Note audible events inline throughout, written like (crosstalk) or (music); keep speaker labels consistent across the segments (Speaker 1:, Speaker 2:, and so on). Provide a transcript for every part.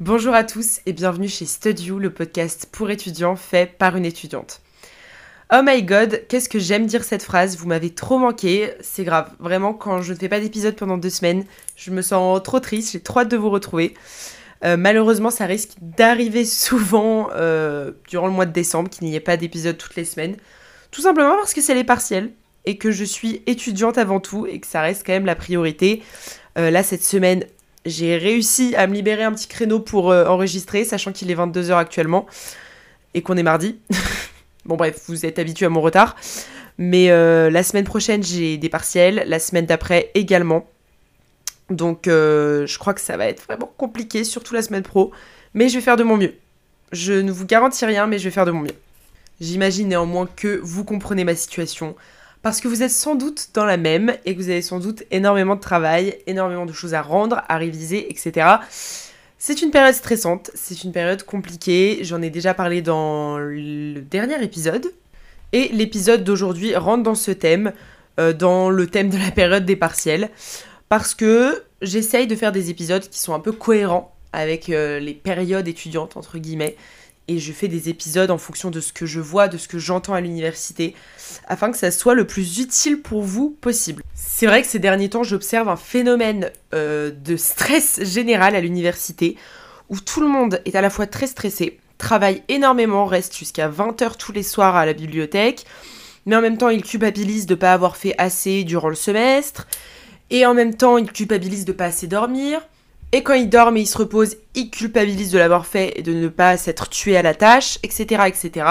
Speaker 1: Bonjour à tous et bienvenue chez Studio, le podcast pour étudiants fait par une étudiante. Oh my god, qu'est-ce que j'aime dire cette phrase, vous m'avez trop manqué, c'est grave. Vraiment, quand je ne fais pas d'épisode pendant deux semaines, je me sens trop triste, j'ai trop hâte de vous retrouver. Euh, malheureusement, ça risque d'arriver (laughs) souvent euh, durant le mois de décembre, qu'il n'y ait pas d'épisode toutes les semaines. Tout simplement parce que c'est les partiels et que je suis étudiante avant tout et que ça reste quand même la priorité. Euh, là, cette semaine, j'ai réussi à me libérer un petit créneau pour euh, enregistrer, sachant qu'il est 22h actuellement et qu'on est mardi. (laughs) bon bref, vous êtes habitués à mon retard. Mais euh, la semaine prochaine, j'ai des partiels, la semaine d'après également. Donc euh, je crois que ça va être vraiment compliqué, surtout la semaine pro. Mais je vais faire de mon mieux. Je ne vous garantis rien, mais je vais faire de mon mieux. J'imagine néanmoins que vous comprenez ma situation parce que vous êtes sans doute dans la même et que vous avez sans doute énormément de travail, énormément de choses à rendre, à réviser, etc. C'est une période stressante, c'est une période compliquée, j'en ai déjà parlé dans le dernier épisode. Et l'épisode d'aujourd'hui rentre dans ce thème, euh, dans le thème de la période des partiels, parce que j'essaye de faire des épisodes qui sont un peu cohérents avec euh, les périodes étudiantes, entre guillemets, et je fais des épisodes en fonction de ce que je vois, de ce que j'entends à l'université, afin que ça soit le plus utile pour vous possible. C'est vrai que ces derniers temps, j'observe un phénomène euh, de stress général à l'université, où tout le monde est à la fois très stressé, travaille énormément, reste jusqu'à 20h tous les soirs à la bibliothèque, mais en même temps il culpabilise de ne pas avoir fait assez durant le semestre, et en même temps il culpabilise de ne pas assez dormir, et quand il dort et il se repose, il culpabilise de l'avoir fait et de ne pas s'être tué à la tâche, etc. etc.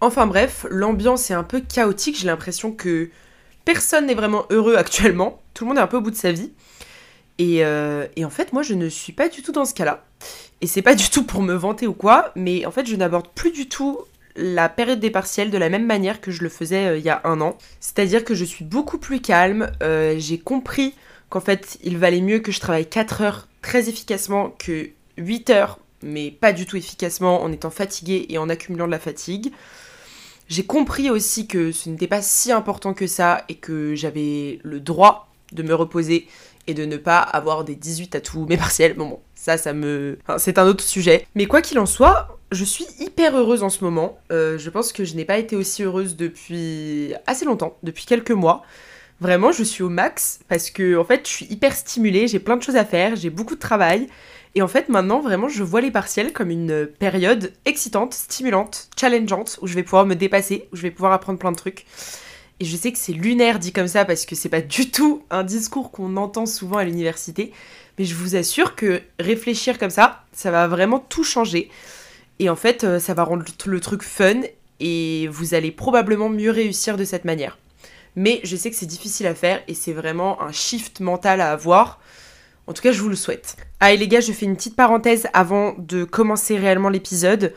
Speaker 1: Enfin bref, l'ambiance est un peu chaotique, j'ai l'impression que personne n'est vraiment heureux actuellement, tout le monde est un peu au bout de sa vie. Et, euh, et en fait, moi je ne suis pas du tout dans ce cas-là. Et c'est pas du tout pour me vanter ou quoi, mais en fait je n'aborde plus du tout la période des partiels de la même manière que je le faisais euh, il y a un an. C'est-à-dire que je suis beaucoup plus calme, euh, j'ai compris qu'en fait, il valait mieux que je travaille 4 heures très efficacement que 8 heures, mais pas du tout efficacement en étant fatiguée et en accumulant de la fatigue. J'ai compris aussi que ce n'était pas si important que ça et que j'avais le droit de me reposer et de ne pas avoir des 18 à tous mes partiels. Bon, ça me... c'est un autre sujet. Mais quoi qu'il en soit, je suis hyper heureuse en ce moment. Euh, je pense que je n'ai pas été aussi heureuse depuis assez longtemps, depuis quelques mois. Vraiment, je suis au max parce que en fait, je suis hyper stimulée, j'ai plein de choses à faire, j'ai beaucoup de travail. Et en fait, maintenant, vraiment, je vois les partiels comme une période excitante, stimulante, challengeante, où je vais pouvoir me dépasser, où je vais pouvoir apprendre plein de trucs. Et je sais que c'est lunaire dit comme ça parce que c'est pas (laughs) du tout un discours qu'on entend souvent à l'université. Mais je vous assure que réfléchir comme ça, ça va vraiment tout changer. Et en fait, euh, ça va rendre le truc fun et vous allez probablement mieux réussir de cette manière. Mais je sais que c'est difficile à faire et c'est vraiment un shift mental à avoir. En tout cas, je vous le souhaite. Et les gars, je fais une petite parenthèse avant de commencer réellement l'épisode.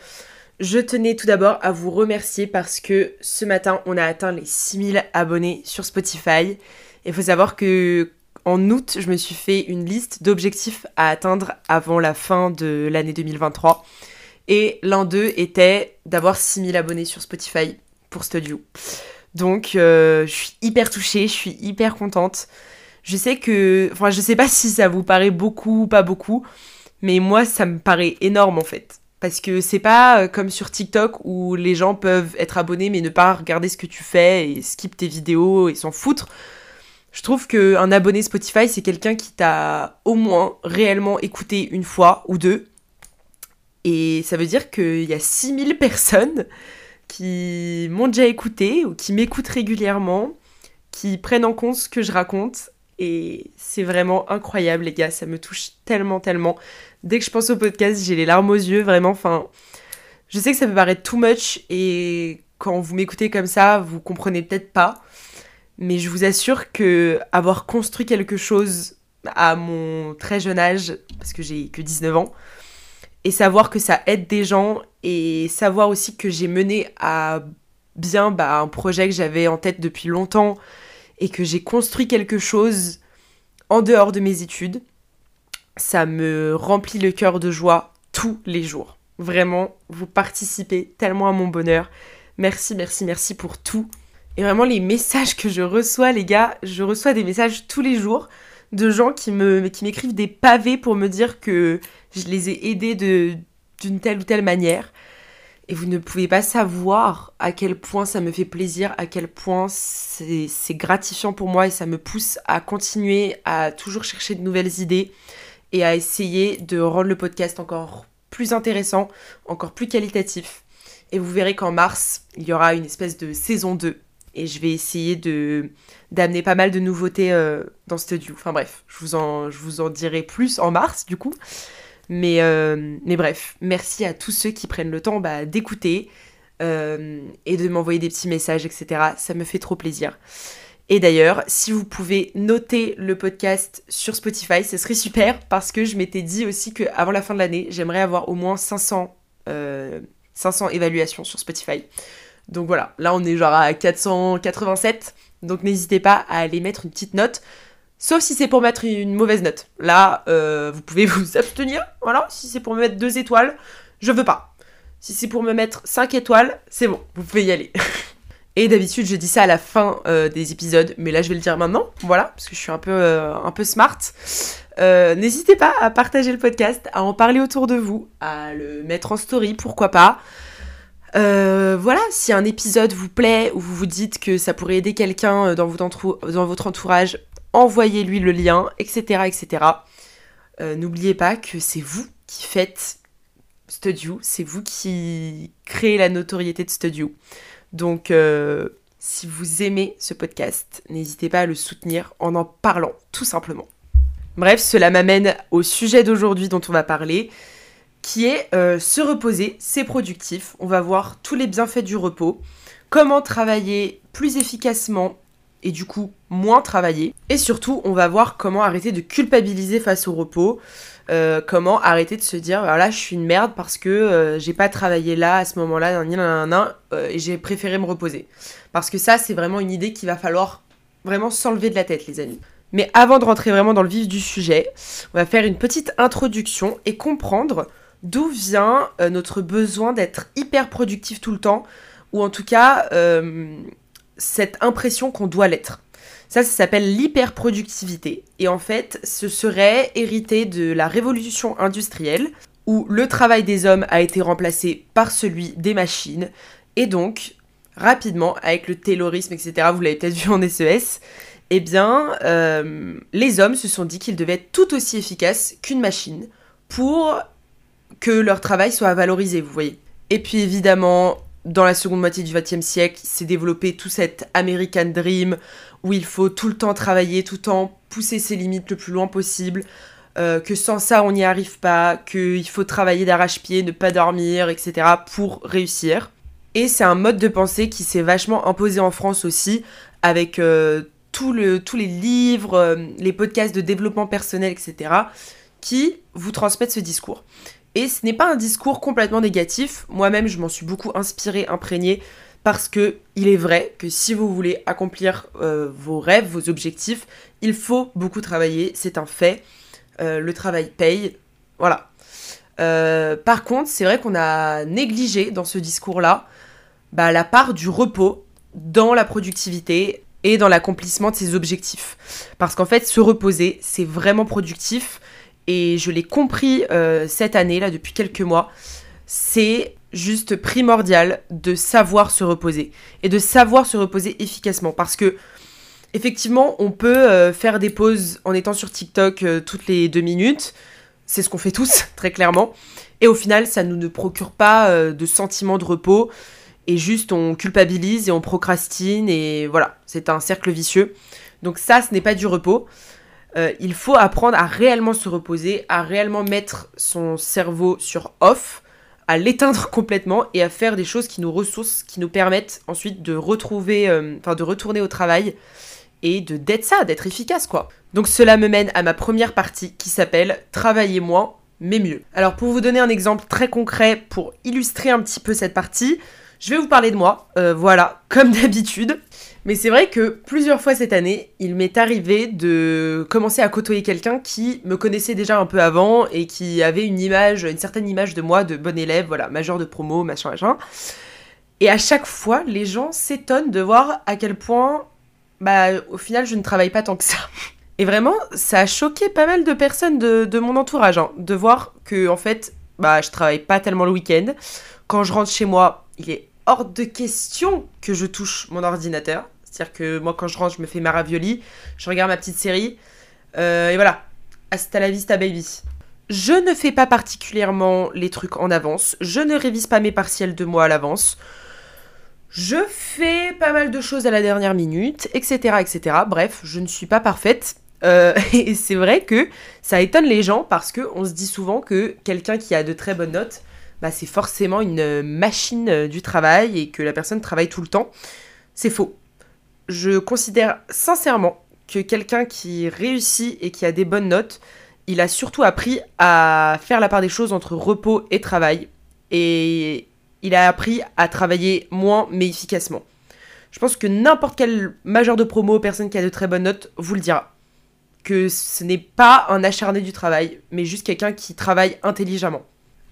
Speaker 1: Je tenais tout d'abord à vous remercier parce que ce matin, on a atteint les 6000 abonnés sur Spotify. Il faut savoir que en août, je me suis fait une liste d'objectifs à atteindre avant la fin de l'année 2023. Et l'un d'eux était d'avoir 6000 abonnés sur Spotify pour Studio. Donc, euh, je suis hyper touchée, je suis hyper contente. Je sais que. Enfin, je sais pas si ça vous paraît beaucoup ou pas beaucoup, mais moi, ça me paraît énorme en fait. Parce que c'est pas euh, comme sur TikTok où les gens peuvent être abonnés mais ne pas regarder ce que tu fais et skip tes vidéos et s'en foutre. Je trouve qu'un abonné Spotify, c'est quelqu'un qui t'a au moins réellement écouté une fois ou deux. Et ça veut dire qu'il y a 6000 personnes qui m'ont déjà écouté ou qui m'écoutent régulièrement, qui prennent en compte ce que je raconte. Et c'est vraiment incroyable, les gars. Ça me touche tellement, tellement. Dès que je pense au podcast, j'ai les larmes aux yeux, vraiment. Enfin, je sais que ça peut paraître too much et quand vous m'écoutez comme ça, vous comprenez peut-être pas. Mais je vous assure que avoir construit quelque chose à mon très jeune âge, parce que j'ai que 19 ans, et savoir que ça aide des gens et savoir aussi que j'ai mené à bien bah, un projet que j'avais en tête depuis longtemps et que j'ai construit quelque chose en dehors de mes études, ça me remplit le cœur de joie tous les jours. Vraiment, vous participez tellement à mon bonheur. Merci, merci, merci pour tout. Et vraiment, les messages que je reçois, les gars, je reçois des messages tous les jours de gens qui me qui m'écrivent des pavés pour me dire que je les ai aidés de d'une telle ou telle manière. Et vous ne pouvez pas savoir à quel point ça me fait plaisir, à quel point c'est gratifiant pour moi et ça me pousse à continuer à toujours chercher de nouvelles idées et à essayer de rendre le podcast encore plus intéressant, encore plus qualitatif. Et vous verrez qu'en mars, il y aura une espèce de saison 2 et je vais essayer de d'amener pas mal de nouveautés euh, dans Studio. Enfin bref, je vous, en, dirai plus en mars du coup. Mais, euh, bref, merci à tous ceux qui prennent le temps bah, d'écouter euh, et de m'envoyer des petits messages, etc. Ça me fait trop plaisir. Et d'ailleurs, si vous pouvez noter le podcast sur Spotify, ce serait super parce que je m'étais dit aussi qu'avant la fin de l'année, j'aimerais avoir au moins 500, 500 évaluations sur Spotify. Donc voilà, là on est genre à 487. Donc n'hésitez pas à aller mettre une petite note. Sauf si c'est pour mettre une mauvaise note. Là, euh, vous pouvez (laughs) vous abstenir. Voilà, si c'est pour me mettre deux étoiles, je veux pas. Si c'est pour me mettre 5 étoiles, c'est bon, vous pouvez y aller. (laughs) Et d'habitude, je dis ça à la fin euh, des épisodes, mais là, je vais le dire maintenant, voilà, parce que je suis un peu, euh, un peu smart. N'hésitez pas à partager le podcast, à en parler autour de vous, à le mettre en story, pourquoi pas. Voilà, si un épisode vous plaît ou vous vous dites que ça pourrait aider quelqu'un dans, dans votre entourage, envoyez-lui le lien, etc. etc. Euh, n'oubliez pas que c'est vous qui faites Studio, c'est vous qui créez la notoriété de Studio. Donc, euh, si vous aimez ce podcast, n'hésitez pas à le soutenir en en parlant, tout simplement. Bref, cela m'amène au sujet d'aujourd'hui dont on va parler, qui est euh, se reposer, c'est productif. On va voir tous les bienfaits du repos, comment travailler plus efficacement et du coup moins travailler. Et surtout, on va voir comment arrêter de culpabiliser face au repos. Euh, comment arrêter de se dire voilà je suis une merde parce que euh, j'ai pas travaillé là à ce moment-là et j'ai préféré me reposer parce que ça c'est vraiment une idée qu'il va falloir vraiment s'enlever de la tête les amis mais avant de rentrer vraiment dans le vif du sujet on va faire une petite introduction et comprendre d'où vient notre besoin d'être hyper productif tout le temps ou en tout cas cette impression qu'on doit l'être. Ça, ça s'appelle l'hyperproductivité. Et en fait, ce serait hérité de la révolution industrielle, où le travail des hommes a été remplacé par celui des machines. Et donc, rapidement, avec le taylorisme, etc., vous l'avez peut-être vu en SES, eh bien, euh, les hommes se sont dit qu'ils devaient être tout aussi efficaces qu'une machine pour que leur travail soit valorisé, vous voyez. Et puis évidemment, dans la seconde moitié du XXe siècle, s'est développé tout cet American Dream où il faut tout le temps travailler, tout le temps pousser ses limites le plus loin possible, euh, que sans ça on n'y arrive pas, qu'il faut travailler d'arrache-pied, ne pas dormir, etc. pour réussir. Et c'est un mode de pensée qui s'est vachement imposé en France aussi, avec euh, tous les livres, euh, les podcasts de développement personnel, etc., qui vous transmettent ce discours. Et ce n'est pas un discours complètement négatif. Moi-même, je m'en suis beaucoup inspirée, imprégnée, parce que il est vrai que si vous voulez accomplir euh, vos rêves, vos objectifs, il faut beaucoup travailler. C'est un fait. Euh, le travail paye. Voilà. Euh, par contre, c'est vrai qu'on a négligé dans ce discours-là bah, la part du repos dans la productivité et dans l'accomplissement de ses objectifs. Parce qu'en fait, se reposer, c'est vraiment productif et je l'ai compris euh, cette année, là, depuis quelques mois, c'est juste primordial de savoir se reposer et de savoir se reposer efficacement. Parce que effectivement on peut euh, faire des pauses en étant sur TikTok euh, toutes les deux minutes. C'est ce qu'on fait tous (laughs) très clairement. Et au final ça nous ne procure pas de sentiment de repos. Et juste on culpabilise et on procrastine et voilà c'est un cercle vicieux. Donc ça ce n'est pas du repos euh, il faut apprendre à réellement se reposer, à réellement mettre son cerveau sur off, à l'éteindre (laughs) complètement et à faire des choses qui nous ressourcent, qui nous permettent ensuite de retrouver, euh, enfin de retourner au travail et de d'être ça, d'être efficace quoi. Donc cela me mène à ma première partie qui s'appelle travailler moins mais mieux. Alors pour vous donner un exemple très concret pour illustrer un petit peu cette partie, je vais vous parler de moi, euh, voilà, comme d'habitude. Mais c'est vrai que plusieurs fois cette année, il m'est arrivé de commencer à côtoyer quelqu'un qui me connaissait déjà un peu avant et qui avait une image, une certaine image de moi de bon élève, voilà, majeur de promo, machin, machin. Et à chaque fois, les gens s'étonnent de voir à quel point, bah, au final, je ne travaille pas tant que ça. (laughs) Et vraiment, ça a choqué pas mal de personnes de, mon entourage, hein, de voir que, en fait, bah, je travaille pas tellement le week-end. Quand je rentre chez moi, il est hors de question que je touche mon ordinateur. C'est-à-dire que moi, quand je rentre, je me fais ma ravioli, je regarde ma petite série, euh, et voilà. Hasta la vista, baby. Je ne fais pas particulièrement les trucs en avance. Je ne révise pas mes partiels de mois à l'avance. Je fais pas mal de choses à la dernière minute, etc., etc. Bref, je ne suis pas parfaite. Euh, (laughs) et c'est vrai que ça étonne les gens parce qu'on se dit souvent que quelqu'un qui a de très bonnes notes, bah, c'est forcément une machine euh, du travail et que la personne travaille tout le temps. C'est faux. Je considère sincèrement que quelqu'un qui réussit et qui a des bonnes notes, il a surtout appris à faire la part des choses entre repos et travail. Et il a appris à travailler moins mais efficacement. Je pense que n'importe quel majeur de promo, personne qui a de très bonnes notes, vous le dira. Que ce n'est pas un acharné du travail, mais juste quelqu'un qui travaille intelligemment.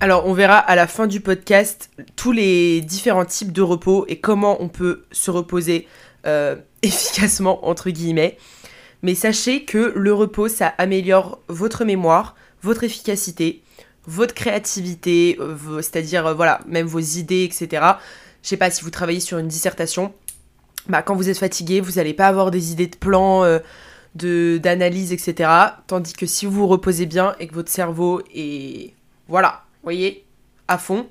Speaker 1: Alors on verra à la fin du podcast tous les différents types de repos et comment on peut se reposer euh, (laughs) efficacement, entre guillemets. Mais sachez que le repos, ça améliore votre mémoire, votre efficacité, votre créativité, c'est-à-dire euh, voilà, même vos idées, etc. Je sais pas si vous travaillez sur une dissertation, bah, quand vous êtes fatigué, vous n'allez pas avoir des idées de plans, euh, de d'analyse, etc. Tandis que si vous vous reposez bien et que votre cerveau est voilà, voyez, à fond,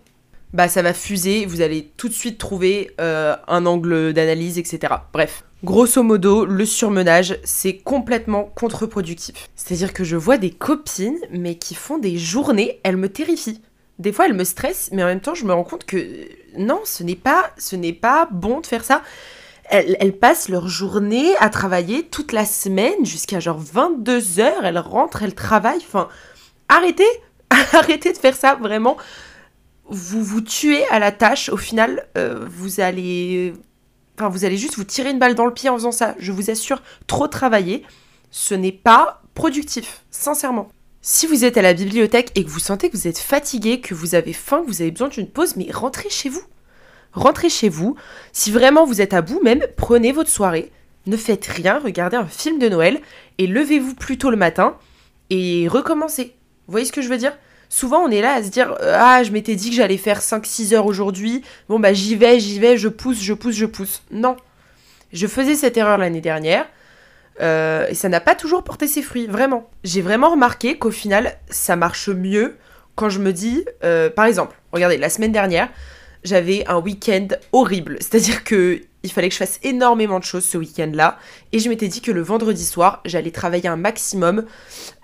Speaker 1: bah ça va fuser, vous allez tout de suite trouver un angle d'analyse, etc. Bref. Grosso modo, le surmenage, c'est complètement contre-productif. C'est-à-dire que je vois des copines, mais qui font des journées, elles me terrifient. Des fois, elles me stressent, mais en même temps, je me rends compte que non, ce n'est pas, ce n'est pas bon de faire ça. Elles, passent leur journée à travailler toute la semaine jusqu'à genre 22 heures. Elles rentrent, elles travaillent. Enfin, arrêtez, (laughs) arrêtez de faire ça, vraiment. Vous vous tuez à la tâche. Au final, euh, vous allez Enfin, vous allez juste vous tirer une balle dans le pied en faisant ça. Je vous assure, trop travailler, ce n'est pas productif, sincèrement. Si vous êtes à la bibliothèque et que vous sentez que vous êtes fatigué, que vous avez faim, que vous avez besoin d'une pause, mais rentrez chez vous. Rentrez chez vous. Si vraiment vous êtes à bout, même prenez votre soirée. Ne faites rien, regardez un film de Noël et levez-vous plus tôt le matin et recommencez. Vous voyez ce que je veux dire? Souvent on est là à se dire euh, ah je m'étais dit que j'allais faire 5-6 heures aujourd'hui, bon bah j'y vais, j'y vais, je pousse, je pousse, je pousse. Non. Je faisais cette erreur l'année dernière. Euh, et ça n'a pas toujours porté ses fruits, vraiment. J'ai vraiment remarqué qu'au final, ça marche mieux quand je me dis, euh, par exemple, regardez, la semaine dernière, j'avais un week-end horrible. C'est-à-dire que il fallait que je fasse énormément de choses ce week-end-là. Et je m'étais dit que le vendredi soir, j'allais travailler un maximum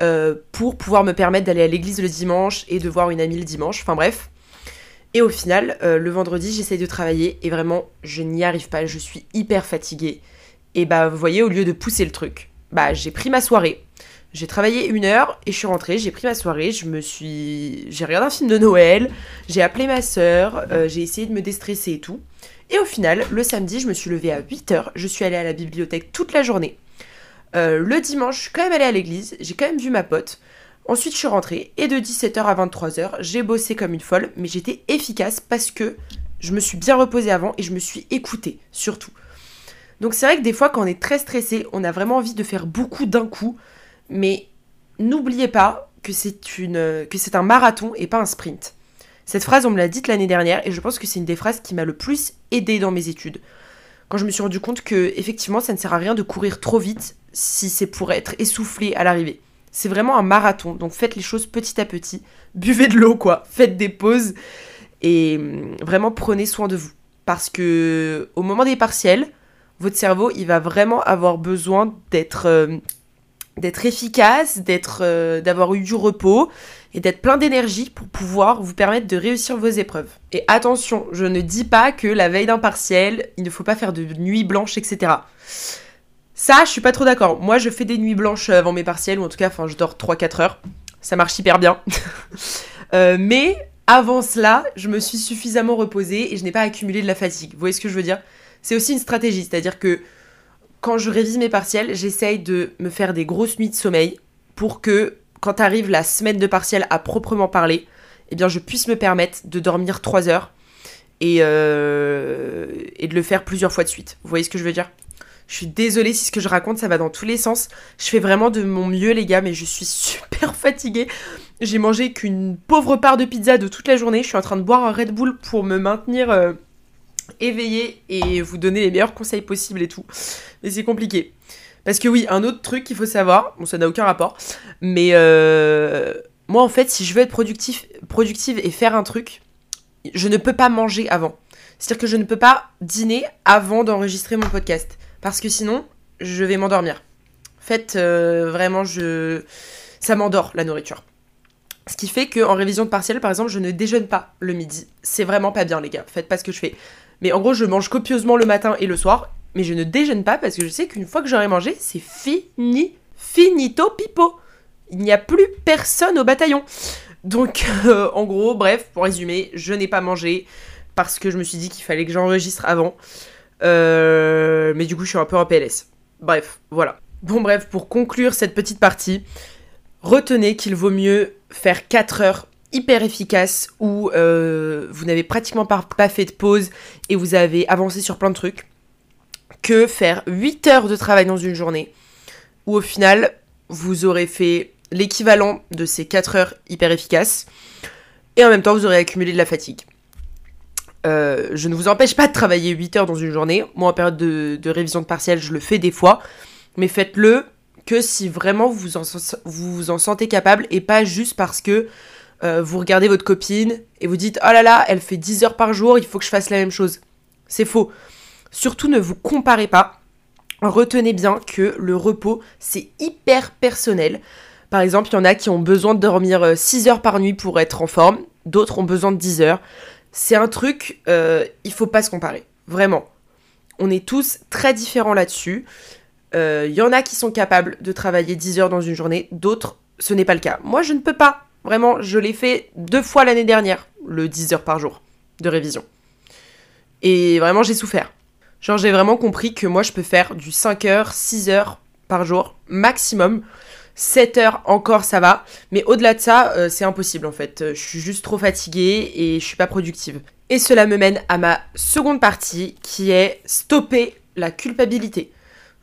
Speaker 1: euh, pour pouvoir me permettre d'aller à l'église le dimanche et de voir une amie le dimanche. Enfin bref. Et au final, euh, le vendredi, j'essaye de travailler et vraiment, je n'y arrive pas. Je suis hyper fatiguée. Et bah, vous voyez, au lieu de pousser le truc, bah, j'ai pris ma soirée. J'ai travaillé une heure et je suis rentrée, j'ai pris ma soirée, je me suis... J'ai regardé un film de Noël, j'ai appelé ma soeur, euh, j'ai essayé de me déstresser et tout. Et au final, le samedi, je me suis levée à 8h, je suis allée à la bibliothèque toute la journée. Euh, le dimanche, je suis quand même allée à l'église, j'ai quand même vu ma pote. Ensuite, je suis rentrée et de 17h à 23h, j'ai bossé comme une folle, mais j'étais efficace parce que je me suis bien reposée avant et je me suis écoutée, surtout. Donc c'est vrai que des fois, quand on est très stressé, on a vraiment envie de faire beaucoup d'un coup, mais n'oubliez pas que c'est une que c'est un marathon et pas un sprint. Cette phrase, on me l'a dite l'année dernière et je pense que c'est une des phrases qui m'a le plus aidé dans mes études. Quand je me suis rendu compte que effectivement, ça ne sert à rien de courir trop vite si c'est pour être essoufflé à l'arrivée. C'est vraiment un marathon, donc faites les choses petit à petit. Buvez de l'eau, quoi. Faites des pauses et hum, vraiment prenez soin de vous. Parce que au moment des partiels, votre cerveau, il va vraiment avoir besoin d'être euh, d'être efficace, euh, d'avoir eu du repos et d'être plein d'énergie pour pouvoir vous permettre de réussir vos épreuves. Et attention, je ne dis pas que la veille d'un partiel, il ne faut pas faire de nuit blanche, etc. Ça, je suis pas trop d'accord. Moi, je fais des nuits blanches avant mes partiels, ou en tout cas, enfin, je dors 3-4 heures. Ça marche hyper bien. (laughs) Euh, mais avant cela, je me suis suffisamment reposée et je n'ai pas accumulé de la fatigue. Vous voyez ce que je veux dire? C'est aussi une stratégie, c'est-à-dire que quand je révise mes partiels, j'essaye de me faire des grosses nuits de sommeil pour que quand arrive la semaine de partiel à proprement parler, eh bien je puisse me permettre de dormir 3 heures et, euh, et de le faire plusieurs fois de suite. Vous voyez ce que je veux dire? Je suis désolée si ce que je raconte, ça va dans tous les sens. Je fais vraiment de mon mieux, les gars, mais je suis (laughs) super fatiguée. J'ai mangé qu'une pauvre part de pizza de toute la journée. Je suis en train de boire un Red Bull pour me maintenir euh, éveillée et vous donner les meilleurs conseils possibles et tout. Mais c'est compliqué. Parce que oui, un autre truc qu'il faut savoir, bon ça n'a aucun rapport, mais euh, moi en fait si je veux être productive et faire un truc, je ne peux pas manger avant. C'est-à-dire que je ne peux pas dîner avant d'enregistrer mon podcast parce que sinon, je vais m'endormir. En fait, euh, vraiment, ça m'endort la nourriture. Ce qui fait qu'en révision de partiel, par exemple, je ne déjeune pas le midi. C'est vraiment pas bien, les gars. Faites pas ce que je fais. Mais en gros, je mange copieusement le matin et le soir, mais je ne déjeune pas parce que je sais qu'une fois que j'aurai mangé, c'est fini. Finito pipo. Il n'y a plus personne au bataillon. Donc, (laughs) euh, en gros, bref, pour résumer, je n'ai pas mangé parce que je me suis dit qu'il fallait que j'enregistre avant. Euh, mais du coup, je suis un peu en PLS. Bref, voilà. Bon, bref, pour conclure cette petite partie, retenez qu'il vaut mieux faire 4 heures hyper efficaces où euh, vous n'avez pratiquement pas, fait de pause et vous avez avancé sur plein de trucs que faire 8 heures de travail dans une journée où au final vous aurez fait l'équivalent de ces 4 heures hyper efficaces et en même temps vous aurez accumulé de la fatigue. Euh, je ne vous empêche pas de travailler 8 heures dans une journée. Moi, en période de, révision de partiel, je le fais des fois. Mais faites-le que si vraiment vous vous en sentez capable et pas juste parce que euh, vous regardez votre copine et vous dites Oh là là, elle fait 10 heures par jour, il faut que je fasse la même chose. C'est faux. Surtout ne vous comparez pas. Retenez bien que le repos, c'est hyper personnel. Par exemple, il y en a qui ont besoin de dormir 6 euh, heures par nuit pour être en forme, d'autres ont besoin de 10 heures c'est un truc, euh, il faut pas se comparer. Vraiment. On est tous très différents là-dessus. Il y en a qui sont capables de travailler 10 heures dans une journée, d'autres, ce n'est pas le cas. Moi, je ne peux pas. Vraiment, je l'ai fait deux fois l'année dernière, le 10 heures par jour de révision. Et vraiment, j'ai souffert. Genre, j'ai vraiment compris que moi, je peux faire du 5 heures, 6 heures par jour, maximum. 7 heures encore ça va, mais au-delà de ça, euh, c'est impossible en fait. Euh, je suis juste trop fatiguée et je suis pas productive. Et cela me mène à ma seconde partie qui est stopper la culpabilité.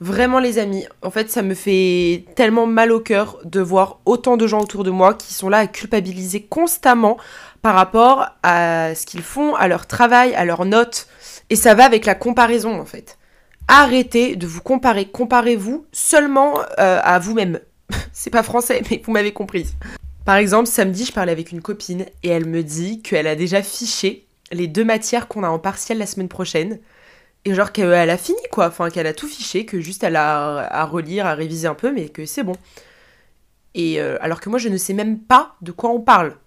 Speaker 1: Vraiment les amis, en fait ça me fait tellement mal au cœur de voir autant de gens autour de moi qui sont là à culpabiliser constamment par rapport à ce qu'ils font, à leur travail, à leurs notes. Et ça va avec la comparaison en fait. Arrêtez de vous comparer, comparez-vous seulement euh, à vous-même. (laughs) c'est pas français, mais vous m'avez compris. Par exemple, samedi, je parlais avec une copine et elle me dit qu'elle a déjà fiché les deux matières qu'on a en partiel la semaine prochaine. Et genre qu'elle a fini quoi, enfin qu'elle a tout fiché, que juste elle a à relire, à réviser un peu, mais que c'est bon. Et euh, alors que moi je ne sais même pas de quoi on parle.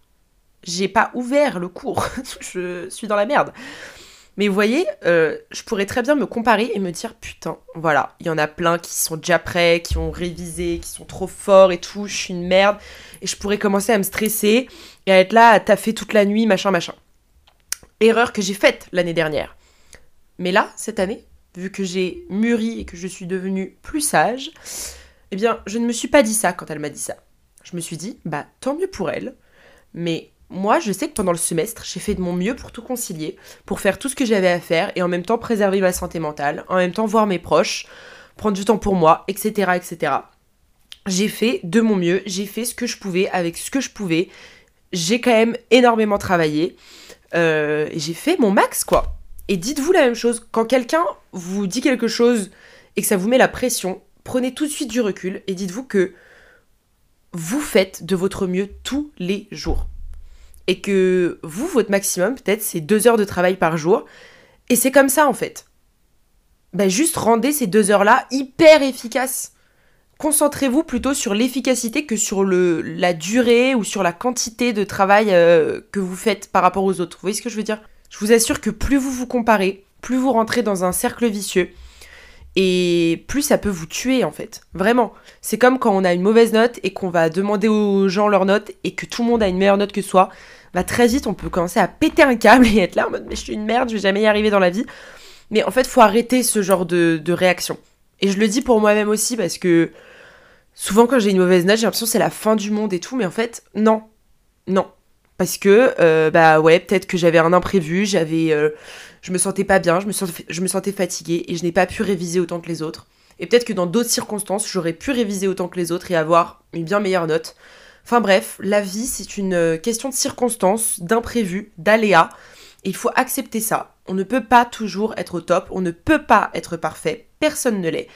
Speaker 1: J'ai pas ouvert le cours, (laughs) je suis dans la merde. Mais vous voyez, euh, je pourrais très bien me comparer et me dire putain, voilà, il y en a plein qui sont déjà prêts, qui ont révisé, qui sont trop forts et tout, je suis une merde. Et je pourrais commencer à me stresser et à être là à taffer toute la nuit, machin, machin. Erreur que j'ai faite l'année dernière. Mais là, cette année, vu que j'ai mûri et que je suis devenue plus sage, eh bien, je ne me suis pas dit ça quand elle m'a dit ça. Je me suis dit, bah tant mieux pour elle, mais moi, je sais que pendant le semestre, j'ai fait de mon mieux pour tout concilier, pour faire tout ce que j'avais à faire et en même temps préserver ma santé mentale, en même temps voir mes proches, prendre du temps pour moi, etc. etc. J'ai fait de mon mieux, j'ai fait ce que je pouvais avec ce que je pouvais. J'ai quand même énormément travaillé. Euh, j'ai fait mon max, quoi. Et dites-vous la même chose. Quand quelqu'un vous dit quelque chose et que ça vous met la pression, prenez tout de suite du recul et dites-vous que vous faites de votre mieux tous les jours et que vous, votre maximum, peut-être, c'est deux heures de travail par jour. Et c'est comme ça, en fait. Bah, juste rendez ces deux heures-là hyper efficaces. Concentrez-vous plutôt sur l'efficacité que sur la durée ou sur la quantité de travail euh, que vous faites par rapport aux autres. Vous voyez ce que je veux dire? Je vous assure que plus vous vous comparez, plus vous rentrez dans un cercle vicieux. Et plus ça peut vous tuer en fait. Vraiment. C'est comme quand on a une mauvaise note et qu'on va demander aux gens leur note et que tout le monde a une meilleure note que soi. Bah très vite on peut commencer à péter un câble (laughs) et être là en mode mais je suis une merde, je vais jamais y arriver dans la vie. Mais en fait faut arrêter ce genre de, de réaction. Et je le dis pour moi-même aussi parce que souvent quand j'ai une mauvaise note j'ai l'impression que c'est la fin du monde et tout. Mais en fait non. Non. Parce que, euh, bah ouais, peut-être que j'avais un imprévu, j'avais, euh, je me sentais pas bien, je me, sentais, je me sentais fatiguée et je n'ai pas pu réviser autant que les autres. Et peut-être que dans d'autres circonstances, j'aurais pu réviser autant que les autres et avoir une bien meilleure note. Enfin bref, la vie, c'est une euh, question de circonstances, d'imprévu, d'aléas. Il faut accepter ça. On ne peut pas toujours être au top, on ne peut pas être parfait, personne ne l'est.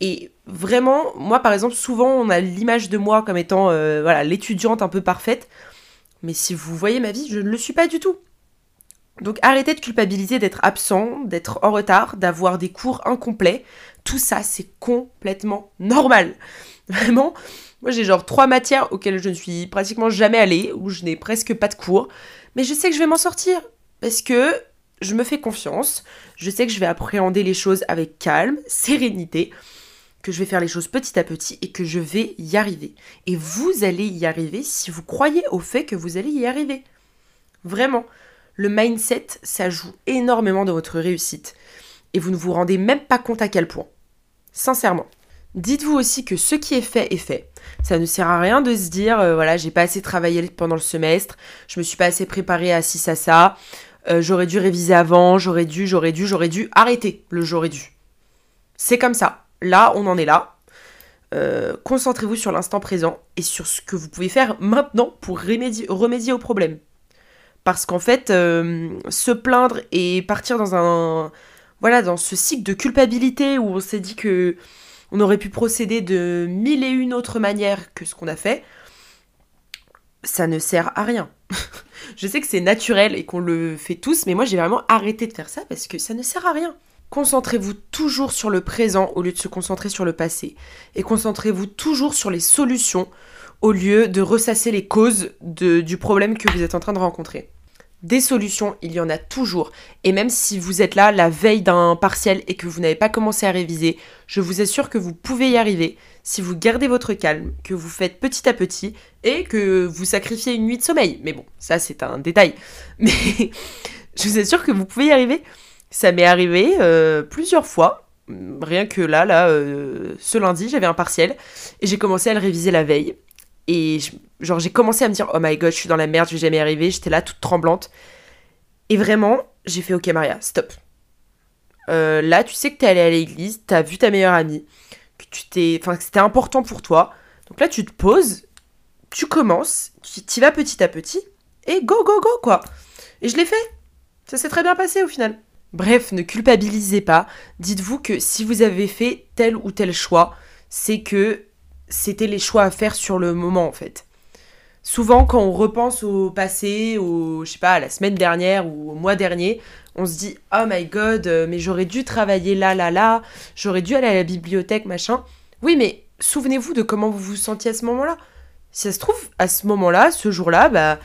Speaker 1: Et vraiment, moi par exemple, souvent on a l'image de moi comme étant voilà l'étudiante un peu parfaite. Mais si vous voyez ma vie, je ne le suis pas du tout. Donc arrêtez de culpabiliser d'être absent, d'être en retard, d'avoir des cours incomplets. Tout ça, c'est complètement normal. (laughs) Vraiment, moi j'ai genre trois matières auxquelles je ne suis pratiquement jamais allée, où je n'ai presque pas de cours. Mais je sais que je vais m'en sortir. Parce que je me fais confiance, je sais que je vais appréhender les choses avec calme, sérénité que je vais faire les choses petit à petit et que je vais y arriver. Et vous allez y arriver si vous croyez au fait que vous allez y arriver. Vraiment, le mindset, ça joue énormément dans votre réussite. Et vous ne vous rendez même pas compte à quel point. Sincèrement. Dites-vous aussi que ce qui est fait est fait. Ça ne sert à rien de se dire, euh, voilà, j'ai pas assez travaillé pendant le semestre, je me suis pas assez préparé à ci, ça, ça, euh, j'aurais dû réviser avant, j'aurais dû, j'aurais dû, j'aurais dû. Arrêter le j'aurais dû. C'est comme ça là, on en est là. Euh, concentrez-vous sur l'instant présent et sur ce que vous pouvez faire maintenant pour remédier, au problème. Parce qu'en fait, euh, se plaindre et partir dans un voilà dans ce cycle de culpabilité où on s'est dit que on aurait pu procéder de mille et une autres manières que ce qu'on a fait, ça ne sert à rien. (laughs) Je sais que c'est naturel et qu'on le fait tous, mais moi j'ai vraiment arrêté de faire ça parce que ça ne sert à rien. Concentrez-vous toujours sur le présent au lieu de se concentrer sur le passé. Et concentrez-vous toujours sur les solutions au lieu de ressasser les causes du problème que vous êtes en train de rencontrer. Des solutions, il y en a toujours. Et même si vous êtes là la veille d'un partiel et que vous n'avez pas commencé à réviser, je vous assure que vous pouvez y arriver si vous gardez votre calme, que vous faites petit à petit et que vous sacrifiez une nuit de sommeil. Mais bon, ça c'est un détail. (laughs) Mais je vous assure que vous pouvez y arriver. Ça m'est arrivé euh, plusieurs fois. Rien que là, là, euh, ce lundi, j'avais un partiel et j'ai commencé à le réviser la veille. Et genre, j'ai commencé à me dire, oh my god, je suis dans la merde, je vais jamais arriver. J'étais là, toute tremblante. Et vraiment, j'ai fait, ok, Maria, stop. Euh, là, tu sais que t'es allée à l'église, t'as vu ta meilleure amie, que tu t'es, enfin, que c'était important pour toi. Donc là, tu te poses, tu commences, tu y vas petit à petit, et go, go, go, quoi. Et je l'ai fait. Ça s'est très bien passé au final. Bref, ne culpabilisez pas. Dites-vous que si vous avez fait tel ou tel choix, c'est que c'était les choix à faire sur le moment en fait. Souvent quand on repense au passé, au je sais pas, à la semaine dernière ou au mois dernier, on se dit "Oh my god, euh, mais j'aurais dû travailler là là là, j'aurais dû aller à la bibliothèque machin." Oui, mais souvenez-vous de comment vous vous sentiez à ce moment-là. Si ça se trouve à ce moment-là, ce jour-là, bah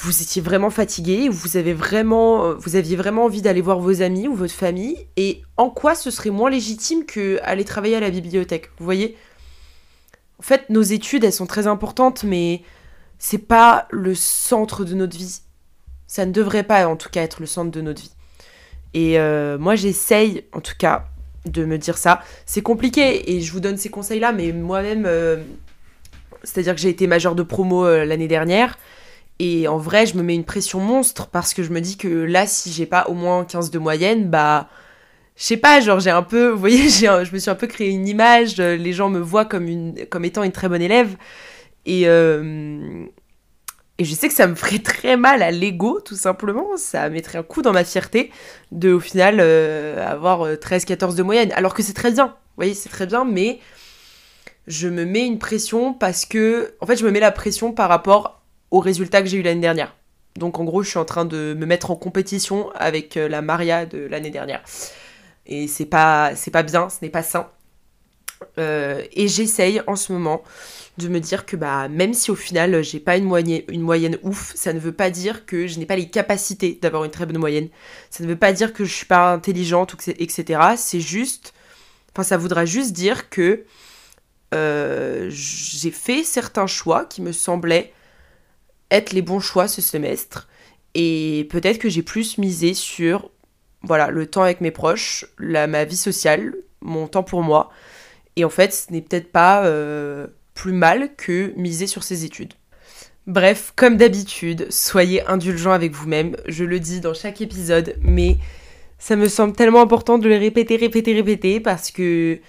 Speaker 1: vous étiez vraiment fatigué, vous avez vraiment, euh, vous aviez vraiment envie d'aller voir vos amis ou votre famille, et en quoi ce serait moins légitime que aller travailler à la bibliothèque. Vous voyez? En fait, nos études, elles sont très importantes, mais c'est pas le centre de notre vie. Ça ne devrait pas, en tout cas, être le centre de notre vie. Et euh, moi, j'essaye, en tout cas, de me dire ça. C'est compliqué, et je vous donne ces conseils-là, mais moi-même, euh, c'est-à-dire que j'ai été major de promo l'année dernière. Et en vrai, je me mets une pression monstre parce que je me dis que là, si j'ai pas au moins 15 de moyenne, bah. Je sais pas, genre j'ai un peu, vous voyez, (laughs) je me suis un peu créé une image, euh, les gens me voient comme, une, comme étant une très bonne élève. Et, euh, et je sais que ça me ferait très mal à l'ego, tout simplement. Ça mettrait un coup dans ma fierté de, au final, euh, avoir 13-14 de moyenne. Alors que c'est très bien, vous voyez, c'est très bien, mais je me mets une pression parce que, en fait, je me mets la pression par rapport au résultat que j'ai eu l'année dernière. Donc en gros, je suis en train de me mettre en compétition avec euh, la Maria de l'année dernière. Et c'est pas, pas bien, ce n'est pas sain. Euh, et j'essaye en ce moment de me dire que bah même si au final j'ai pas une moyenne, une moyenne ouf, ça ne veut pas dire que je n'ai pas les capacités d'avoir une très bonne moyenne. Ça ne veut pas dire que je suis pas intelligente, etc. C'est juste Enfin, ça voudra juste dire que euh, j'ai fait certains choix qui me semblaient être les bons choix ce semestre. Et peut-être que j'ai plus misé sur voilà, le temps avec mes proches, la, ma vie sociale, mon temps pour moi. Et en fait, ce n'est peut-être pas euh, plus mal que miser sur ses études. Bref, comme d'habitude, soyez indulgents avec vous-même. Je le dis dans chaque épisode, mais ça me semble tellement important de le répéter, répéter, répéter, parce que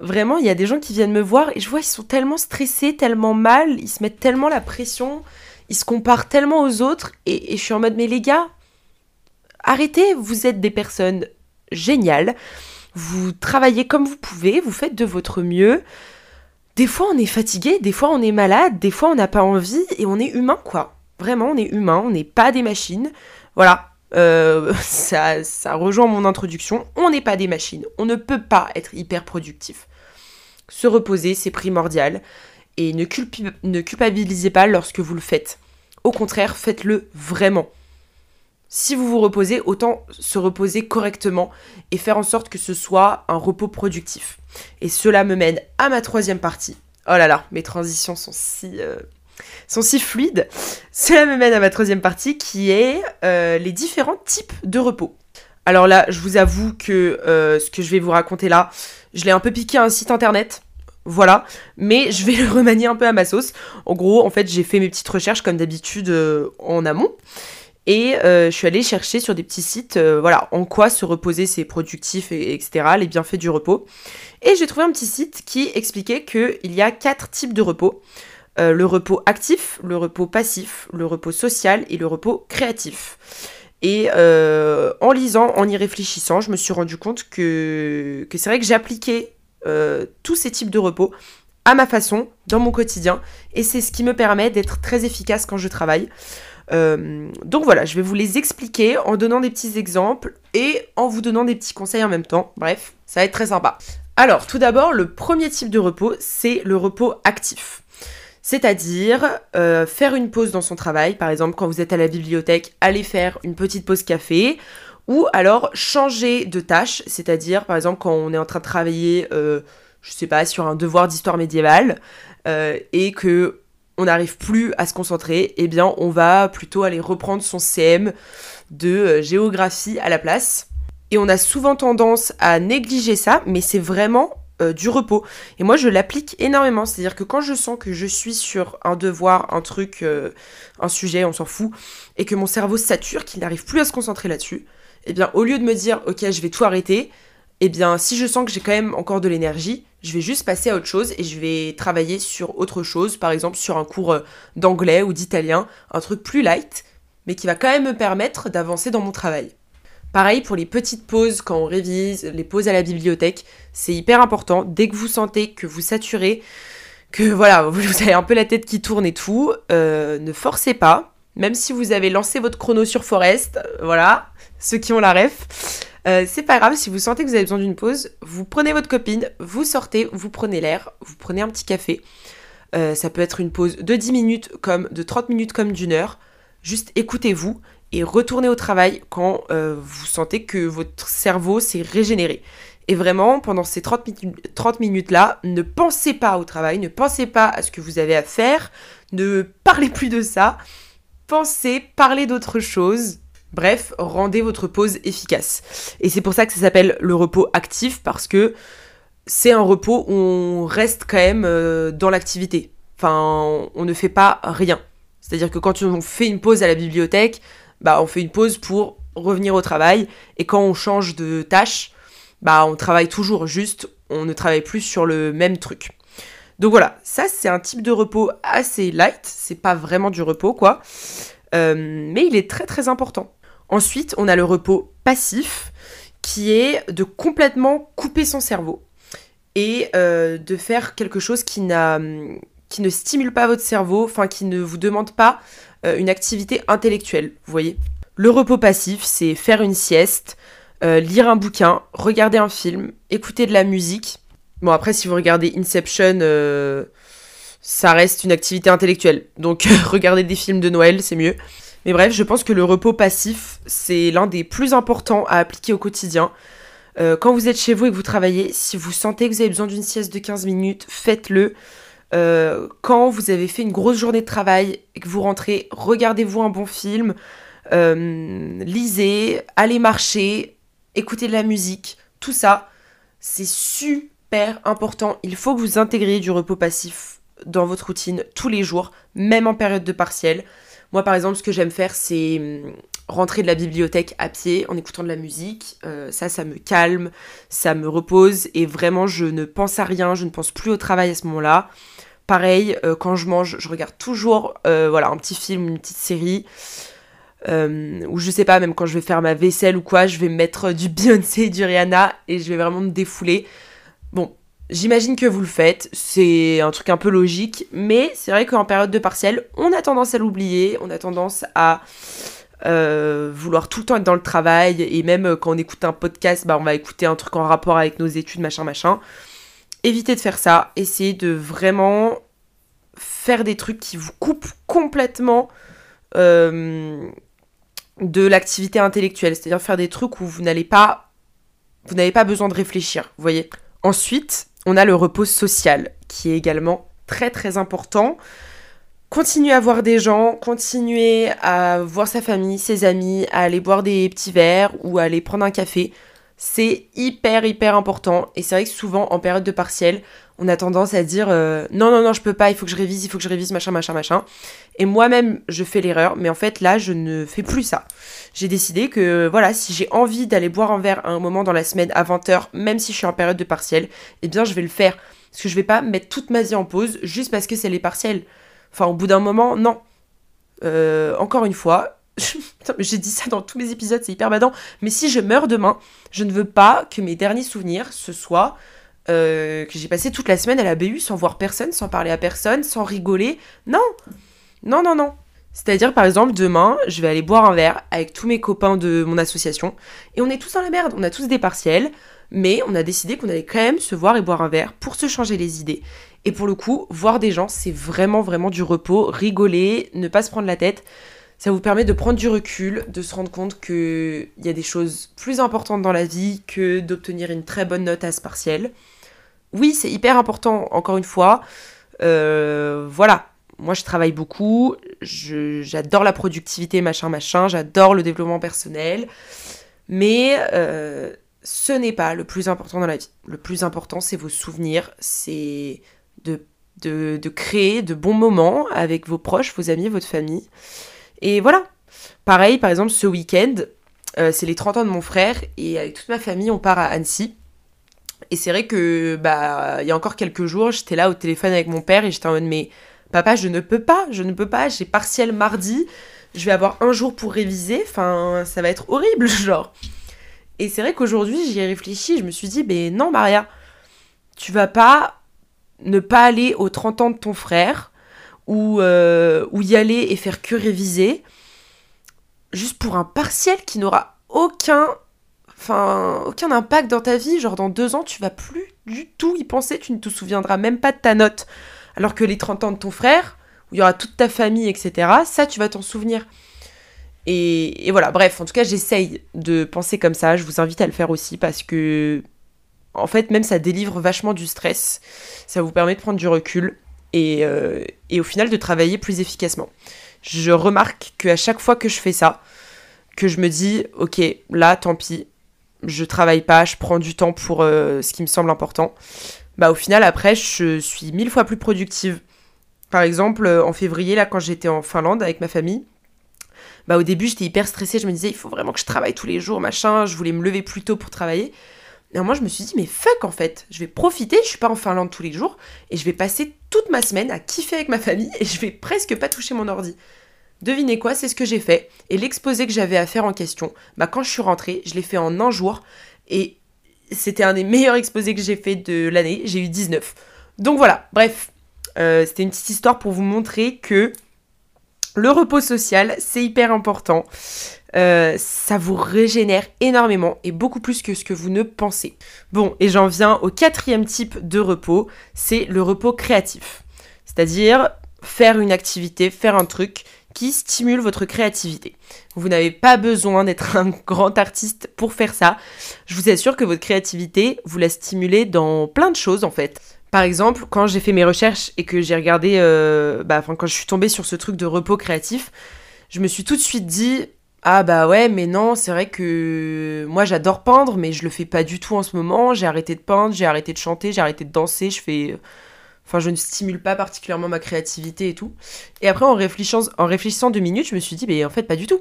Speaker 1: vraiment, il y a des gens qui viennent me voir et je vois, ils sont tellement stressés, tellement mal, ils se mettent tellement la pression, ils se comparent tellement aux autres, et, je suis en mode, mais les gars, arrêtez, vous êtes des personnes géniales, vous travaillez comme vous pouvez, vous faites de votre mieux. Des fois on est fatigué, des fois on est malade, des fois on n'a pas envie et on est humain quoi. Vraiment on est humain, on n'est pas des machines. Voilà, euh, (laughs) ça, ça rejoint mon introduction. On n'est pas des machines, on ne peut pas être hyper productif. Se reposer c'est primordial et ne, culpabilisez pas lorsque vous le faites. Au contraire, faites-le vraiment si vous vous reposez, autant se reposer correctement et faire en sorte que ce soit un repos productif. Et cela me mène à ma troisième partie. Oh là là, mes transitions sont si, euh, sont si fluides. Cela me mène à ma troisième partie qui est euh, les différents types de repos. Alors là, je vous avoue que euh, ce que je vais vous raconter là, je l'ai un peu piqué à un site internet. Voilà, mais je vais (laughs) le remanier un peu à ma sauce. En gros, en fait, j'ai fait mes petites recherches comme d'habitude en amont. Et euh, je suis allée chercher sur des petits sites, euh, voilà, en quoi se reposer c'est productif, et, etc., les bienfaits du repos. Et j'ai trouvé un petit site qui expliquait qu'il y a quatre types de repos. Euh, le repos actif, le repos passif, le repos social et le repos créatif. Et en lisant, en y réfléchissant, je me suis rendu compte que, que c'est vrai que j'appliquais tous ces types de repos à ma façon, dans mon quotidien, et c'est ce qui me permet d'être très efficace quand je travaille. Euh, donc voilà, je vais vous les expliquer en donnant des petits exemples et en vous donnant des petits conseils en même temps. Bref, ça va être très sympa. Alors, tout d'abord, le premier type de repos, c'est le repos actif. C'est-à-dire euh, faire une pause dans son travail, par exemple quand vous êtes à la bibliothèque, aller faire une petite pause café, ou alors changer de tâche, c'est-à-dire par exemple quand on est en train de travailler, euh, je sais pas, sur un devoir d'histoire médiévale, et que on n'arrive plus à se concentrer, eh bien on va plutôt aller reprendre son CM de euh, géographie à la place. Et on a souvent tendance à négliger ça, mais c'est vraiment euh, du repos. Et moi je l'applique énormément, c'est-à-dire que quand je sens que je suis sur un devoir, un truc, euh, un sujet, on s'en fout, et que mon cerveau sature, qu'il n'arrive plus à se concentrer là-dessus, eh bien au lieu de me dire ok je vais tout arrêter, eh bien si je sens que j'ai quand même encore de l'énergie, je vais juste passer à autre chose et je vais travailler sur autre chose, par exemple sur un cours euh, d'anglais ou d'italien, un truc plus light, mais qui va quand même me permettre d'avancer dans mon travail. Pareil pour les petites pauses quand on révise, les pauses à la bibliothèque, c'est hyper important. Dès que vous sentez que vous saturez, que (laughs) voilà, vous avez un peu la tête qui tourne et tout, euh, ne forcez pas. Même si vous avez lancé votre chrono sur Forest, euh, voilà, ceux qui ont la ref, euh, c'est pas grave, si vous sentez que vous avez besoin d'une pause, vous prenez votre copine, vous sortez, vous prenez l'air, vous prenez un petit café. Euh, ça peut être une pause de 10 minutes, comme de 30 minutes, comme d'une heure. Juste écoutez-vous et retournez au travail quand euh, vous sentez que votre cerveau s'est régénéré. Et vraiment, pendant ces 30, 30 minutes-là, ne pensez pas au travail, ne pensez pas à ce que vous avez à faire, ne parlez plus de ça. Pensez, parlez d'autre chose, Bref, rendez votre pause efficace. Et c'est pour ça que ça s'appelle le repos actif, parce que c'est un repos où on reste quand même euh, dans l'activité. Enfin, on ne fait pas rien. C'est-à-dire que quand on fait une pause à la bibliothèque, bah on fait une pause pour revenir au travail. Et quand on change de tâche, bah on travaille toujours juste, on ne travaille plus sur le même truc. Donc voilà, ça c'est un type de repos assez light, c'est pas vraiment du repos quoi, euh, mais il est très très important. Ensuite, on a le repos passif, qui est de complètement couper son cerveau et euh, de faire quelque chose qui, ne stimule pas votre cerveau, enfin qui ne vous demande pas euh, une activité intellectuelle, vous voyez. Le repos passif, c'est faire une sieste, euh, lire un bouquin, regarder un film, écouter de la musique. Bon après si vous regardez Inception, ça reste une activité intellectuelle. Donc (laughs) regarder des films de Noël, c'est mieux. Mais bref, je pense que le repos passif, c'est l'un des plus importants à appliquer au quotidien. Euh, quand vous êtes chez vous et que vous travaillez, si vous sentez que vous avez besoin d'une sieste de 15 minutes, faites-le. Euh, quand vous avez fait une grosse journée de travail et que vous rentrez, regardez-vous un bon film, euh, lisez, allez marcher, écoutez de la musique, tout ça, c'est super important. Il faut que vous intégriez du repos passif dans votre routine tous les jours, même en période de partiel. Moi, par exemple, ce que j'aime faire, c'est hum, rentrer de la bibliothèque à pied en écoutant de la musique. Euh, ça, ça me calme, ça me repose et vraiment, je ne pense à rien, je ne pense plus au travail à ce moment-là. Pareil, euh, quand je mange, je regarde toujours euh, voilà, un petit film, une petite série. ou je sais pas, même quand je vais faire ma vaisselle ou quoi, je vais mettre du (laughs) Beyoncé, du Rihanna et je vais vraiment me défouler. J'imagine que vous le faites, c'est un truc un peu logique, mais c'est vrai qu'en période de partiel, on a tendance à l'oublier, on a tendance à euh, vouloir tout le temps être dans le travail, et même quand on écoute un podcast, bah, on va écouter un truc en rapport avec nos études, machin, machin. Évitez de faire ça, essayez de vraiment faire des trucs qui vous coupent complètement euh, de l'activité intellectuelle, c'est-à-dire faire des trucs où vous n'allez pas, vous n'avez pas besoin de réfléchir, vous voyez. Ensuite, on a le repos social, qui est également très très important. Continuer à voir des gens, continuer à voir sa famille, ses amis, à aller boire des petits verres ou à aller prendre un café, c'est hyper hyper important. Et c'est vrai que souvent en période de partiel, on a tendance à dire euh, non non non je peux pas, il faut que je révise, il faut que je révise machin machin machin. Et moi-même je fais l'erreur, mais en fait là je ne fais plus ça. J'ai décidé que voilà si j'ai envie d'aller boire un verre un moment dans la semaine à 20h, même si je suis en période de partiel, eh bien je vais le faire. Parce que je vais pas mettre toute ma vie en pause juste parce que c'est les partiels. Enfin au bout d'un moment, non. Euh, encore une fois, (laughs) j'ai dit ça dans tous mes épisodes, c'est hyper badant. Mais si je meurs demain, je ne veux pas que mes derniers souvenirs ce soit euh, que j'ai passé toute la semaine à la BU sans voir personne, sans parler à personne, sans rigoler. Non, non, non, non. C'est-à-dire, par exemple, demain, je vais aller boire un verre avec tous mes copains de mon association, et on est tous dans la merde, on a tous des partiels, mais on a décidé qu'on allait quand même se voir et boire un verre pour se changer les idées. Et pour le coup, voir des gens, c'est vraiment, vraiment du repos, rigoler, ne pas se prendre la tête. Ça vous permet de prendre du recul, de se rendre compte qu'il y a des choses plus importantes dans la vie que d'obtenir une très bonne note à ce partiel oui, c'est hyper important, encore une fois. Euh, voilà, moi je travaille beaucoup, j'adore la productivité, machin, machin, j'adore le développement personnel, mais euh, ce n'est pas le plus important dans la vie. Le plus important, c'est vos souvenirs, c'est de, de, créer de bons moments avec vos proches, vos amis, votre famille. Et voilà. Pareil, par exemple, ce week-end, euh, c'est les 30 ans de mon frère, et avec toute ma famille, on part à Annecy. Et c'est vrai que, bah, il y a encore quelques jours, j'étais là au téléphone avec mon père et j'étais en mode, mais papa, je ne peux pas, je ne peux pas, j'ai partiel mardi, je vais avoir un jour pour réviser, enfin, ça va être horrible, (laughs) genre. Et c'est vrai qu'aujourd'hui, j'y ai réfléchi, je me suis dit, mais non, Maria, tu vas pas ne pas aller aux 30 ans de ton frère ou, euh, ou y aller et faire que réviser juste pour un partiel qui n'aura aucun enfin, aucun impact dans ta vie. Genre, dans deux ans, tu vas plus du tout y penser, tu ne te souviendras même pas de ta note. Alors que les 30 ans de ton frère, où il y aura toute ta famille, etc., ça, tu vas t'en souvenir. Et, voilà, bref, en tout cas, j'essaye de penser comme ça. Je vous invite à le faire aussi parce que, en fait, même ça délivre vachement du stress. Ça vous permet de prendre du recul et, euh, et au final de travailler plus efficacement. Je remarque qu'à chaque fois que je fais ça, que je me dis, ok, là, tant pis, je travaille pas, je prends du temps pour euh, ce qui me semble important, bah au final après je suis mille fois plus productive. Par exemple, en février, là, quand j'étais en Finlande avec ma famille, bah au début j'étais hyper stressée, je me disais il faut vraiment que je travaille tous les jours, machin, je voulais me lever plus tôt pour travailler. Et moi je me suis dit mais fuck en fait, je vais profiter, je suis pas en Finlande tous les jours, et je vais passer toute ma semaine à kiffer avec ma famille, et je vais presque pas toucher mon ordi. Devinez quoi, c'est ce que j'ai fait. Et l'exposé que j'avais à faire en question, bah quand je suis rentrée, je l'ai fait en un jour. Et c'était un des meilleurs exposés que j'ai fait de l'année. J'ai eu 19. Donc voilà, bref. Euh, c'était une petite histoire pour vous montrer que le repos social, c'est hyper important. Euh, ça vous régénère énormément et beaucoup plus que ce que vous ne pensez. Bon, et j'en viens au quatrième type de repos, c'est le repos créatif. C'est-à-dire faire une activité, faire un truc qui stimule votre créativité. Vous n'avez pas besoin d'être un (laughs) grand artiste pour faire ça. Je vous assure que votre créativité, vous la stimulez dans plein de choses en fait. Par exemple, quand j'ai fait mes recherches et que j'ai regardé, euh, bah, quand je suis tombée sur ce truc de repos créatif, je me suis tout de suite dit, ah bah ouais, mais non, c'est vrai que moi j'adore peindre, mais je le fais pas du tout en ce moment. J'ai arrêté de peindre, j'ai arrêté de chanter, j'ai arrêté de danser, je fais. Enfin, je ne stimule pas particulièrement ma créativité et tout. Et après, en réfléchissant, en réfléchissant deux minutes, je me suis dit, mais en fait, pas du tout.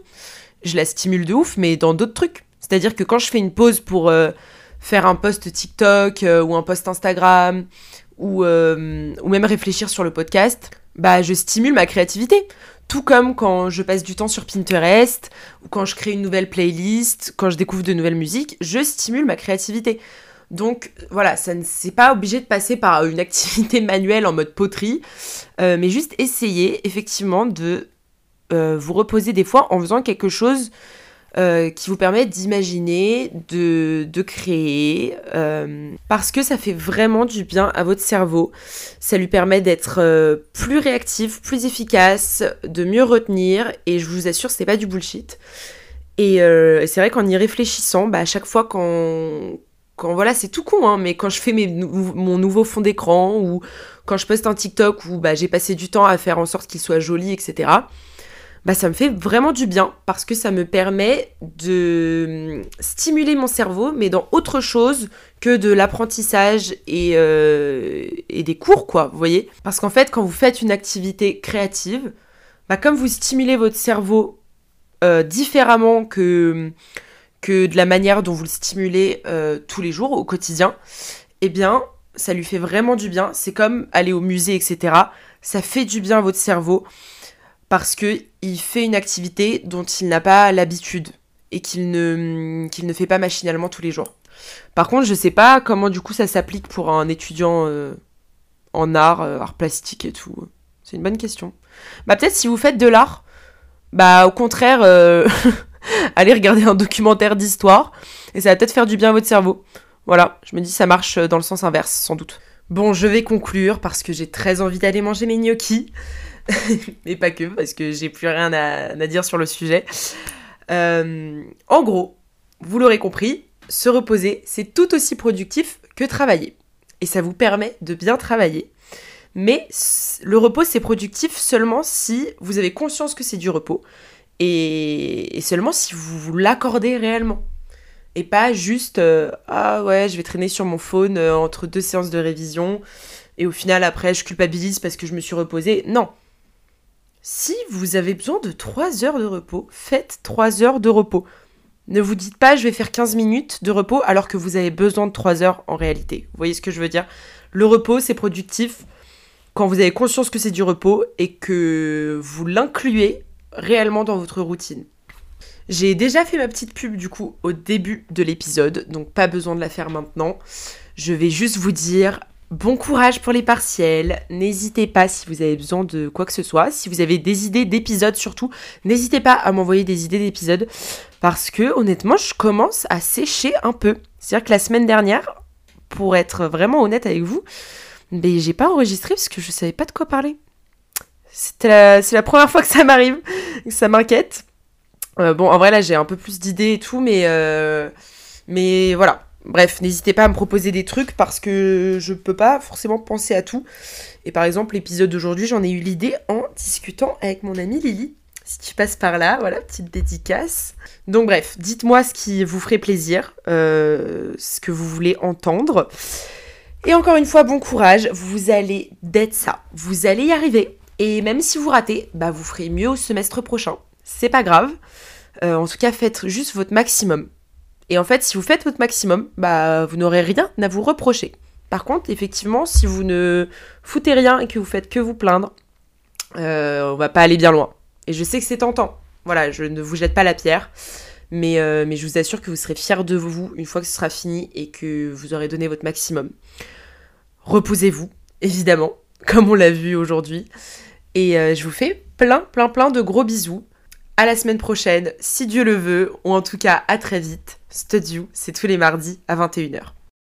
Speaker 1: Je la stimule de ouf, mais dans d'autres trucs. C'est-à-dire que quand je fais une pause pour euh, faire un post TikTok euh, ou un post Instagram ou, euh, ou même réfléchir sur le podcast, bah, je stimule ma créativité. Tout comme quand je passe du temps sur Pinterest, ou quand je crée une nouvelle playlist, quand je découvre de nouvelles musiques, je stimule ma créativité. Donc voilà, ça ne s'est pas obligé de passer par une (laughs) activité manuelle en mode poterie, euh, mais juste essayer effectivement de euh, vous reposer des fois en faisant quelque chose euh, qui vous permet d'imaginer, de, de, créer, euh, parce que ça fait vraiment du bien à votre cerveau. Ça lui permet d'être euh, plus réactif, plus efficace, de mieux retenir, et je vous assure, c'est pas du bullshit. Et, c'est vrai qu'en y réfléchissant, bah, à chaque fois quand, quand voilà, c'est tout con, hein, mais quand je fais mes, mon nouveau fond d'écran ou quand je poste un TikTok où bah, j'ai passé du temps à faire en sorte qu'il soit joli, etc bah, ça me fait vraiment du bien parce que ça me permet de stimuler mon cerveau, mais dans autre chose que de l'apprentissage et, euh, et, des cours, quoi, vous voyez Parce qu'en fait, quand vous faites une activité créative, bah, comme vous stimulez votre cerveau euh, différemment que, que de la manière dont vous le stimulez euh, tous les jours, au quotidien, eh bien, ça lui fait vraiment du bien. C'est comme aller au musée, etc. Ça fait du bien à votre cerveau parce qu'il fait une activité dont il n'a pas l'habitude et qu'il ne, qu'il ne fait pas machinalement tous les jours. Par contre, je sais pas comment du coup ça s'applique pour un étudiant euh, en art, euh, art plastique et tout. C'est une bonne question. Bah peut-être si vous faites de l'art, bah au contraire, euh, (laughs) allez regarder un documentaire d'histoire et ça va peut-être faire du bien à votre cerveau. Voilà, je me dis ça marche dans le sens inverse sans doute. Bon, je vais conclure parce que j'ai très envie d'aller manger mes gnocchis. (laughs) mais pas que, parce que j'ai plus rien à, dire sur le sujet. Euh, en gros, vous l'aurez compris, se reposer, c'est tout aussi productif que travailler. Et ça vous permet de bien travailler. Mais le repos, c'est productif seulement si vous avez conscience que c'est du repos. Et, seulement si vous vous l'accordez réellement. Et pas juste, euh, ah ouais, je vais traîner sur mon phone euh, entre deux séances de révision. Et au final, après, je culpabilise parce que je me suis reposée. Non, si vous avez besoin de 3 heures de repos, faites 3 heures de repos. Ne vous dites pas je vais faire 15 minutes de repos alors que vous avez besoin de 3 heures en réalité. Vous voyez ce que je veux dire? Le repos, c'est productif quand vous avez conscience que c'est du repos et que vous l'incluez réellement dans votre routine. J'ai déjà fait ma petite pub du coup au début de l'épisode, donc pas besoin de la faire maintenant. Je vais juste vous dire Bon courage pour les partiels. N'hésitez pas si vous avez besoin de quoi que ce soit. Si vous avez des idées d'épisodes surtout, n'hésitez pas à m'envoyer des idées d'épisodes. Parce que honnêtement, je commence à sécher un peu. C'est-à-dire que la semaine dernière, pour être vraiment honnête avec vous, j'ai pas enregistré parce que je savais pas de quoi parler. C'est la, première fois que ça m'arrive, ça m'inquiète. Euh, bon, en vrai, là, j'ai un peu plus d'idées et tout, mais, euh, mais voilà. Bref, n'hésitez pas à me proposer des trucs parce que je peux pas forcément penser à tout. Et par exemple, l'épisode d'aujourd'hui, j'en ai eu l'idée en discutant avec mon amie Lily. Si tu passes par là, voilà, petite dédicace. Donc bref, dites-moi ce qui vous ferait plaisir, euh, ce que vous voulez entendre. Et encore une fois, bon courage, vous allez d'être ça. Vous allez y arriver. Et même si vous ratez, bah vous ferez mieux au semestre prochain. C'est pas grave. Euh, en tout cas, faites juste votre maximum. Et en fait, si vous faites votre maximum, bah, vous n'aurez rien à vous reprocher. Par contre, effectivement, si vous ne foutez rien et que vous faites que vous plaindre, euh, on va pas aller bien loin. Et je sais que c'est tentant. Voilà, je ne vous jette pas la pierre. Mais, euh, je vous assure que vous serez fiers de vous une fois que ce sera fini et que vous aurez donné votre maximum. Reposez-vous, évidemment, (laughs) comme on l'a vu aujourd'hui. Et euh, je vous fais plein, plein, plein de gros bisous. À la semaine prochaine, si Dieu le veut, ou en tout cas à très vite. Studio, c'est tous les mardis à 21h.